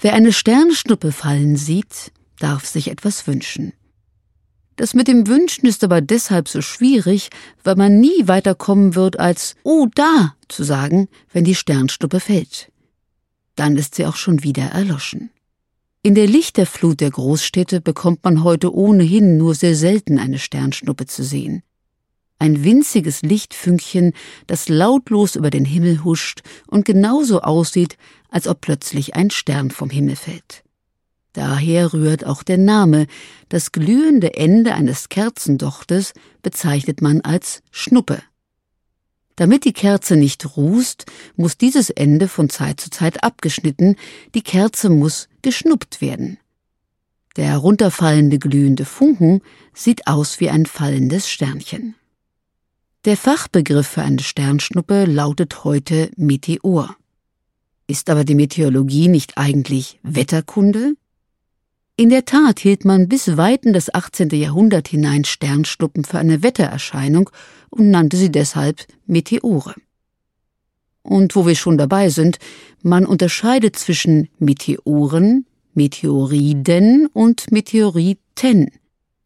Wer eine Sternschnuppe fallen sieht, darf sich etwas wünschen. Das mit dem Wünschen ist aber deshalb so schwierig, weil man nie weiterkommen wird als Oh da zu sagen, wenn die Sternschnuppe fällt. Dann ist sie auch schon wieder erloschen. In der Lichterflut der Großstädte bekommt man heute ohnehin nur sehr selten eine Sternschnuppe zu sehen. Ein winziges Lichtfünkchen, das lautlos über den Himmel huscht und genauso aussieht, als ob plötzlich ein Stern vom Himmel fällt. Daher rührt auch der Name. Das glühende Ende eines Kerzendochtes bezeichnet man als Schnuppe. Damit die Kerze nicht rußt, muss dieses Ende von Zeit zu Zeit abgeschnitten, die Kerze muss geschnuppt werden. Der herunterfallende glühende Funken sieht aus wie ein fallendes Sternchen. Der Fachbegriff für eine Sternschnuppe lautet heute Meteor. Ist aber die Meteorologie nicht eigentlich Wetterkunde? In der Tat hielt man bis weit in das 18. Jahrhundert hinein Sternschnuppen für eine Wettererscheinung und nannte sie deshalb Meteore. Und wo wir schon dabei sind, man unterscheidet zwischen Meteoren, Meteoriden und Meteoriten.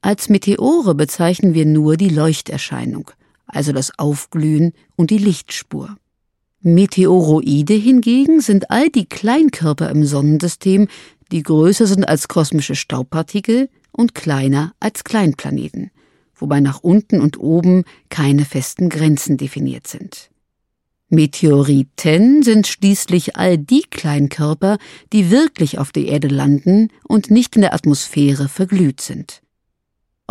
Als Meteore bezeichnen wir nur die Leuchterscheinung, also das Aufglühen und die Lichtspur. Meteoroide hingegen sind all die Kleinkörper im Sonnensystem, die größer sind als kosmische Staubpartikel und kleiner als Kleinplaneten, wobei nach unten und oben keine festen Grenzen definiert sind. Meteoriten sind schließlich all die Kleinkörper, die wirklich auf der Erde landen und nicht in der Atmosphäre verglüht sind.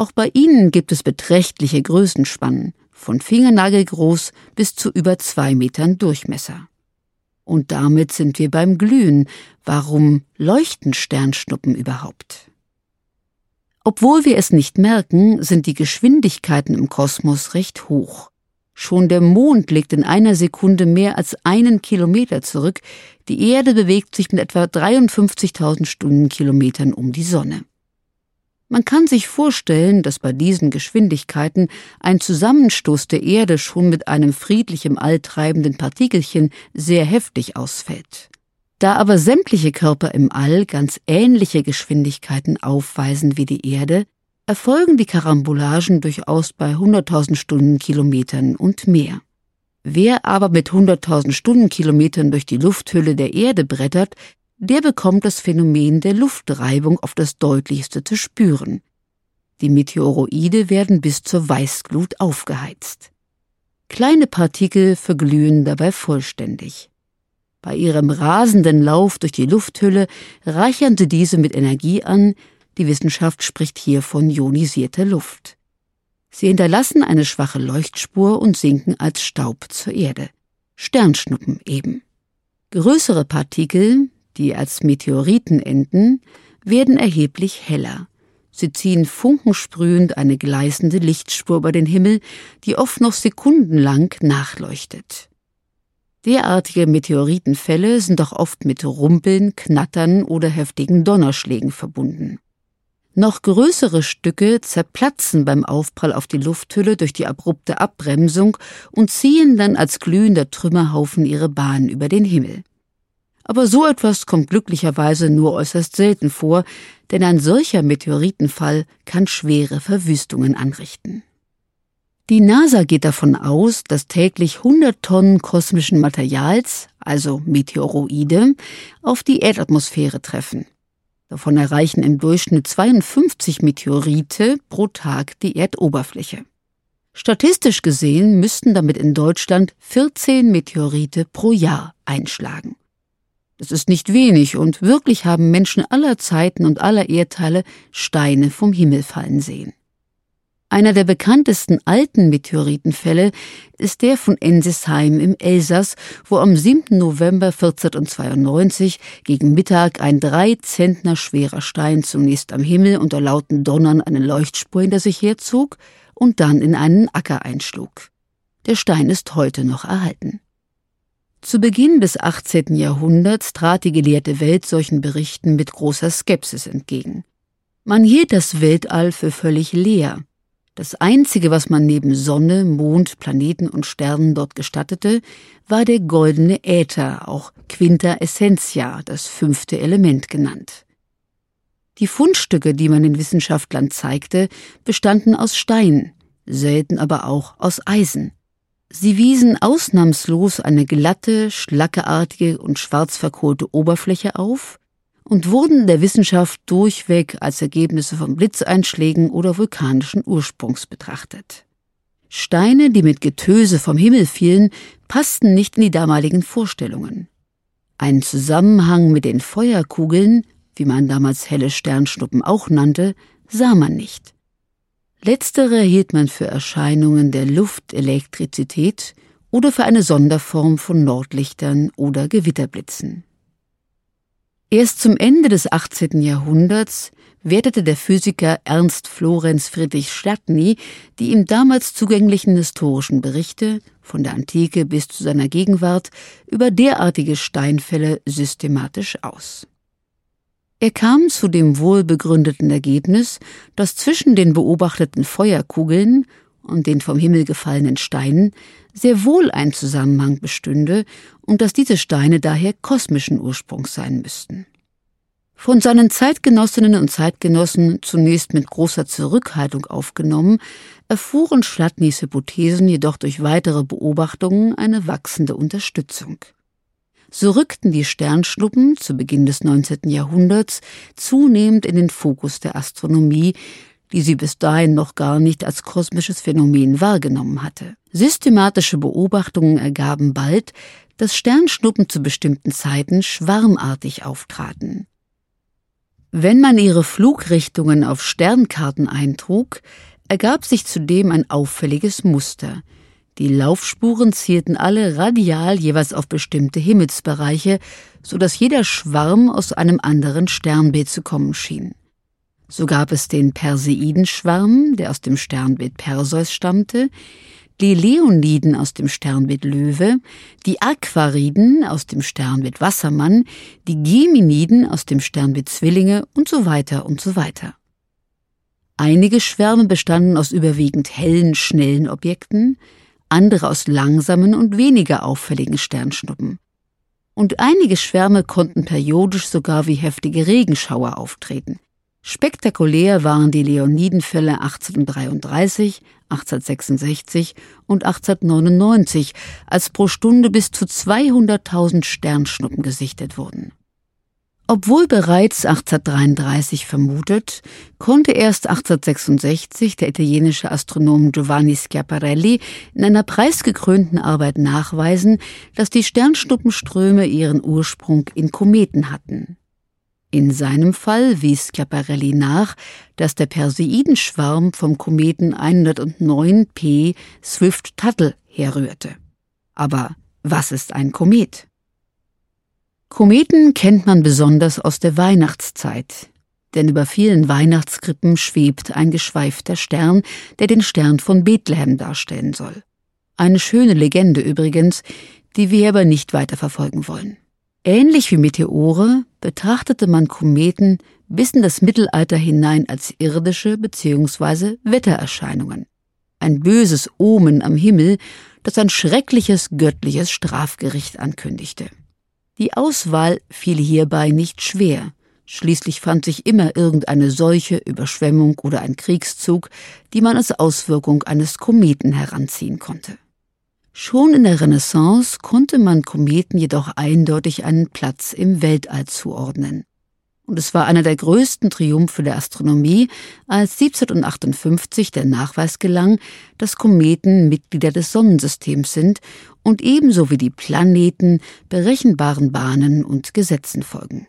Auch bei ihnen gibt es beträchtliche Größenspannen, von Fingernagelgroß bis zu über zwei Metern Durchmesser. Und damit sind wir beim Glühen. Warum leuchten Sternschnuppen überhaupt? Obwohl wir es nicht merken, sind die Geschwindigkeiten im Kosmos recht hoch. Schon der Mond legt in einer Sekunde mehr als einen Kilometer zurück, die Erde bewegt sich mit etwa 53.000 Stundenkilometern um die Sonne. Man kann sich vorstellen, dass bei diesen Geschwindigkeiten ein Zusammenstoß der Erde schon mit einem friedlich im All treibenden Partikelchen sehr heftig ausfällt. Da aber sämtliche Körper im All ganz ähnliche Geschwindigkeiten aufweisen wie die Erde, erfolgen die Karambolagen durchaus bei 100.000 Stundenkilometern und mehr. Wer aber mit 100.000 Stundenkilometern durch die Lufthülle der Erde brettert, der bekommt das Phänomen der Luftreibung auf das deutlichste zu spüren. Die Meteoroide werden bis zur Weißglut aufgeheizt. Kleine Partikel verglühen dabei vollständig. Bei ihrem rasenden Lauf durch die Lufthülle reichern sie diese mit Energie an, die Wissenschaft spricht hier von ionisierter Luft. Sie hinterlassen eine schwache Leuchtspur und sinken als Staub zur Erde. Sternschnuppen eben. Größere Partikel, die als Meteoriten enden, werden erheblich heller. Sie ziehen funkensprühend eine gleißende Lichtspur über den Himmel, die oft noch sekundenlang nachleuchtet. Derartige Meteoritenfälle sind auch oft mit Rumpeln, Knattern oder heftigen Donnerschlägen verbunden. Noch größere Stücke zerplatzen beim Aufprall auf die Lufthülle durch die abrupte Abbremsung und ziehen dann als glühender Trümmerhaufen ihre Bahn über den Himmel. Aber so etwas kommt glücklicherweise nur äußerst selten vor, denn ein solcher Meteoritenfall kann schwere Verwüstungen anrichten. Die NASA geht davon aus, dass täglich 100 Tonnen kosmischen Materials, also Meteoroide, auf die Erdatmosphäre treffen. Davon erreichen im Durchschnitt 52 Meteorite pro Tag die Erdoberfläche. Statistisch gesehen müssten damit in Deutschland 14 Meteorite pro Jahr einschlagen. Das ist nicht wenig und wirklich haben Menschen aller Zeiten und aller Erdteile Steine vom Himmel fallen sehen. Einer der bekanntesten alten Meteoritenfälle ist der von Ensisheim im Elsass, wo am 7. November 1492 gegen Mittag ein drei Zentner schwerer Stein zunächst am Himmel unter lauten Donnern eine Leuchtspur hinter sich herzog und dann in einen Acker einschlug. Der Stein ist heute noch erhalten. Zu Beginn des 18. Jahrhunderts trat die gelehrte Welt solchen Berichten mit großer Skepsis entgegen. Man hielt das Weltall für völlig leer. Das Einzige, was man neben Sonne, Mond, Planeten und Sternen dort gestattete, war der goldene Äther, auch Quinta Essentia, das fünfte Element genannt. Die Fundstücke, die man den Wissenschaftlern zeigte, bestanden aus Stein, selten aber auch aus Eisen. Sie wiesen ausnahmslos eine glatte, schlackeartige und schwarz verkohlte Oberfläche auf, und wurden der Wissenschaft durchweg als Ergebnisse von Blitzeinschlägen oder vulkanischen Ursprungs betrachtet. Steine, die mit Getöse vom Himmel fielen, passten nicht in die damaligen Vorstellungen. Einen Zusammenhang mit den Feuerkugeln, wie man damals helle Sternschnuppen auch nannte, sah man nicht. Letztere hielt man für Erscheinungen der Luftelektrizität oder für eine Sonderform von Nordlichtern oder Gewitterblitzen. Erst zum Ende des 18. Jahrhunderts wertete der Physiker Ernst Florenz Friedrich Chladni die ihm damals zugänglichen historischen Berichte von der Antike bis zu seiner Gegenwart über derartige Steinfälle systematisch aus. Er kam zu dem wohlbegründeten Ergebnis, dass zwischen den beobachteten Feuerkugeln und den vom Himmel gefallenen Steinen sehr wohl ein Zusammenhang bestünde und dass diese Steine daher kosmischen Ursprungs sein müssten. Von seinen Zeitgenossinnen und Zeitgenossen zunächst mit großer Zurückhaltung aufgenommen, erfuhren Schladnys Hypothesen jedoch durch weitere Beobachtungen eine wachsende Unterstützung. So rückten die Sternschnuppen zu Beginn des 19. Jahrhunderts zunehmend in den Fokus der Astronomie, die sie bis dahin noch gar nicht als kosmisches Phänomen wahrgenommen hatte. Systematische Beobachtungen ergaben bald, dass Sternschnuppen zu bestimmten Zeiten schwarmartig auftraten. Wenn man ihre Flugrichtungen auf Sternkarten eintrug, ergab sich zudem ein auffälliges Muster. Die Laufspuren zielten alle radial jeweils auf bestimmte Himmelsbereiche, so dass jeder Schwarm aus einem anderen Sternbild zu kommen schien. So gab es den Perseidenschwarm, der aus dem Sternbild Perseus stammte, die Leoniden aus dem Sternbild Löwe, die Aquariden aus dem Sternbild Wassermann, die Geminiden aus dem Sternbild Zwillinge und so weiter und so weiter. Einige Schwärme bestanden aus überwiegend hellen, schnellen Objekten, andere aus langsamen und weniger auffälligen Sternschnuppen. Und einige Schwärme konnten periodisch sogar wie heftige Regenschauer auftreten. Spektakulär waren die Leonidenfälle 1833, 1866 und 1899, als pro Stunde bis zu 200.000 Sternschnuppen gesichtet wurden. Obwohl bereits 1833 vermutet, konnte erst 1866 der italienische Astronom Giovanni Schiaparelli in einer preisgekrönten Arbeit nachweisen, dass die Sternschnuppenströme ihren Ursprung in Kometen hatten. In seinem Fall wies Schiaparelli nach, dass der Perseidenschwarm vom Kometen 109P Swift-Tuttle herrührte. Aber was ist ein Komet? Kometen kennt man besonders aus der Weihnachtszeit, denn über vielen Weihnachtskrippen schwebt ein geschweifter Stern, der den Stern von Bethlehem darstellen soll. Eine schöne Legende übrigens, die wir aber nicht weiter verfolgen wollen. Ähnlich wie Meteore betrachtete man Kometen bis in das Mittelalter hinein als irdische bzw. Wettererscheinungen. Ein böses Omen am Himmel, das ein schreckliches göttliches Strafgericht ankündigte. Die Auswahl fiel hierbei nicht schwer. Schließlich fand sich immer irgendeine Seuche, Überschwemmung oder ein Kriegszug, die man als Auswirkung eines Kometen heranziehen konnte. Schon in der Renaissance konnte man Kometen jedoch eindeutig einen Platz im Weltall zuordnen. Und es war einer der größten Triumphe der Astronomie, als 1758 der Nachweis gelang, dass Kometen Mitglieder des Sonnensystems sind und ebenso wie die Planeten berechenbaren Bahnen und Gesetzen folgen.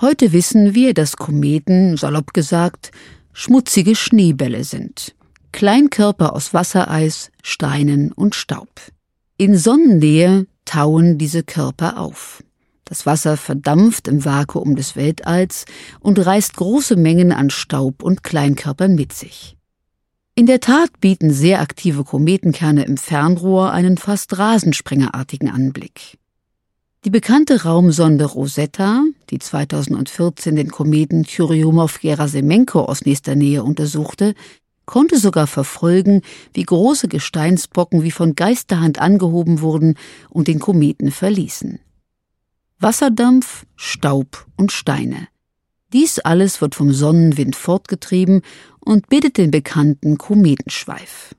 Heute wissen wir, dass Kometen, salopp gesagt, schmutzige Schneebälle sind. Kleinkörper aus Wassereis, Steinen und Staub. In Sonnennähe tauen diese Körper auf. Das Wasser verdampft im Vakuum des Weltalls und reißt große Mengen an Staub und Kleinkörpern mit sich. In der Tat bieten sehr aktive Kometenkerne im Fernrohr einen fast rasenspringerartigen Anblick. Die bekannte Raumsonde Rosetta, die 2014 den Kometen Churyumov-Gerasimenko aus nächster Nähe untersuchte, konnte sogar verfolgen, wie große Gesteinsbrocken wie von Geisterhand angehoben wurden und den Kometen verließen. Wasserdampf, Staub und Steine. Dies alles wird vom Sonnenwind fortgetrieben und bildet den bekannten Kometenschweif.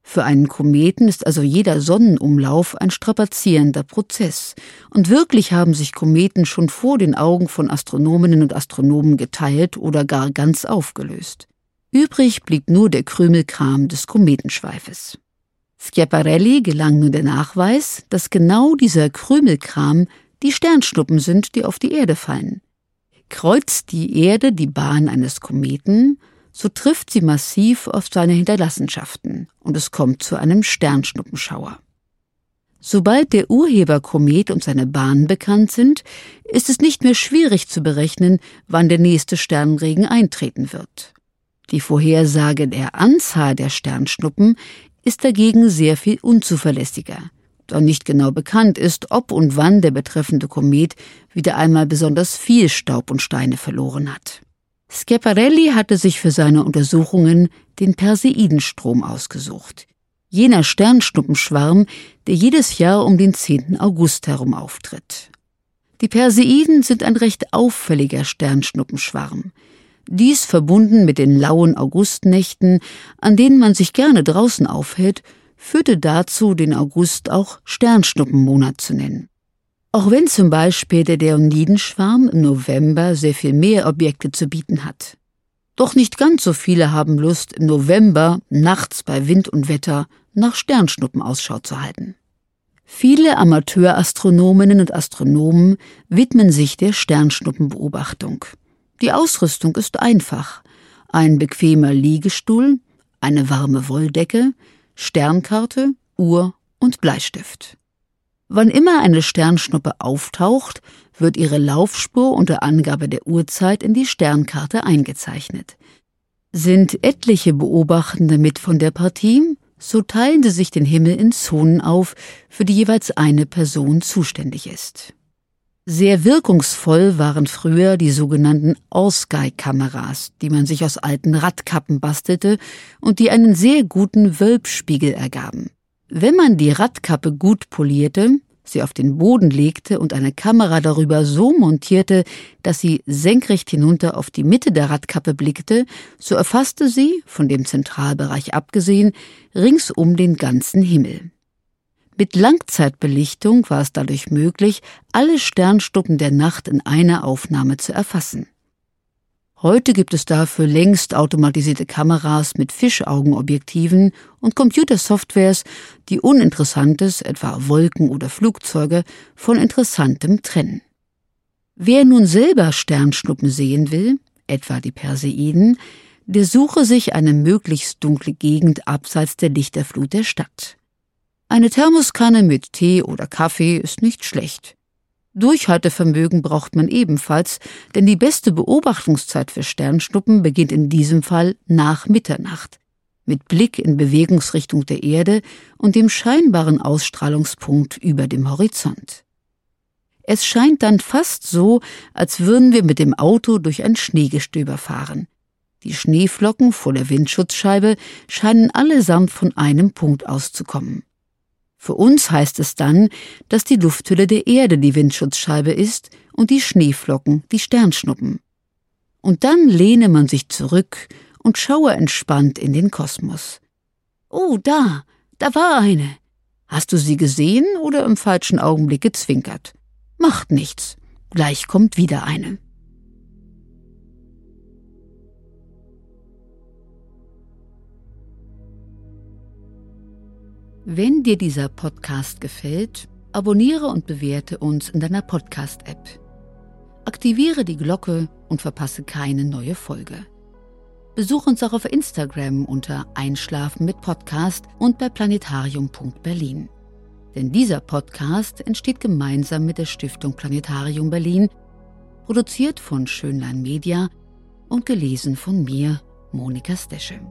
Für einen Kometen ist also jeder Sonnenumlauf ein strapazierender Prozess, und wirklich haben sich Kometen schon vor den Augen von Astronominnen und Astronomen geteilt oder gar ganz aufgelöst. Übrig blieb nur der Krümelkram des Kometenschweifes. Schiaparelli gelang nun der Nachweis, dass genau dieser Krümelkram die Sternschnuppen sind, die auf die Erde fallen. Kreuzt die Erde die Bahn eines Kometen, so trifft sie massiv auf seine Hinterlassenschaften und es kommt zu einem Sternschnuppenschauer. Sobald der Urheberkomet und seine Bahn bekannt sind, ist es nicht mehr schwierig zu berechnen, wann der nächste Sternregen eintreten wird. Die Vorhersage der Anzahl der Sternschnuppen ist dagegen sehr viel unzuverlässiger, da nicht genau bekannt ist, ob und wann der betreffende Komet wieder einmal besonders viel Staub und Steine verloren hat. Schiaparelli hatte sich für seine Untersuchungen den Perseidenstrom ausgesucht, jener Sternschnuppenschwarm, der jedes Jahr um den 10. August herum auftritt. Die Perseiden sind ein recht auffälliger Sternschnuppenschwarm. Dies verbunden mit den lauen Augustnächten, an denen man sich gerne draußen aufhält, führte dazu, den August auch Sternschnuppenmonat zu nennen. Auch wenn zum Beispiel der Deonidenschwarm im November sehr viel mehr Objekte zu bieten hat. Doch nicht ganz so viele haben Lust, im November, nachts bei Wind und Wetter, nach Sternschnuppen Ausschau zu halten. Viele Amateurastronominnen und Astronomen widmen sich der Sternschnuppenbeobachtung. Die Ausrüstung ist einfach. Ein bequemer Liegestuhl, eine warme Wolldecke, Sternkarte, Uhr und Bleistift. Wann immer eine Sternschnuppe auftaucht, wird ihre Laufspur unter Angabe der Uhrzeit in die Sternkarte eingezeichnet. Sind etliche Beobachtende mit von der Partie, so teilen sie sich den Himmel in Zonen auf, für die jeweils eine Person zuständig ist. Sehr wirkungsvoll waren früher die sogenannten All-Sky-Kameras, die man sich aus alten Radkappen bastelte und die einen sehr guten Wölbspiegel ergaben. Wenn man die Radkappe gut polierte, sie auf den Boden legte und eine Kamera darüber so montierte, dass sie senkrecht hinunter auf die Mitte der Radkappe blickte, so erfasste sie, von dem Zentralbereich abgesehen, ringsum den ganzen Himmel. Mit Langzeitbelichtung war es dadurch möglich, alle Sternstuppen der Nacht in einer Aufnahme zu erfassen. Heute gibt es dafür längst automatisierte Kameras mit Fischaugenobjektiven und Computersoftwares, die Uninteressantes, etwa Wolken oder Flugzeuge, von Interessantem trennen. Wer nun selber Sternschnuppen sehen will, etwa die Perseiden, der suche sich eine möglichst dunkle Gegend abseits der Lichterflut der Stadt. Eine Thermoskanne mit Tee oder Kaffee ist nicht schlecht. Durchhaltevermögen braucht man ebenfalls, denn die beste Beobachtungszeit für Sternschnuppen beginnt in diesem Fall nach Mitternacht, mit Blick in Bewegungsrichtung der Erde und dem scheinbaren Ausstrahlungspunkt über dem Horizont. Es scheint dann fast so, als würden wir mit dem Auto durch ein Schneegestöber fahren. Die Schneeflocken vor der Windschutzscheibe scheinen allesamt von einem Punkt auszukommen. Für uns heißt es dann, dass die Lufthülle der Erde die Windschutzscheibe ist und die Schneeflocken, die Sternschnuppen. Und dann lehne man sich zurück und schaue entspannt in den Kosmos. Oh, da, da war eine. Hast du sie gesehen oder im falschen Augenblick gezwinkert? Macht nichts. Gleich kommt wieder eine. Wenn dir dieser Podcast gefällt, abonniere und bewerte uns in deiner Podcast-App. Aktiviere die Glocke und verpasse keine neue Folge. Besuch uns auch auf Instagram unter Einschlafen mit Podcast und bei planetarium.berlin. Denn dieser Podcast entsteht gemeinsam mit der Stiftung Planetarium Berlin, produziert von Schönlein Media und gelesen von mir, Monika Steschem.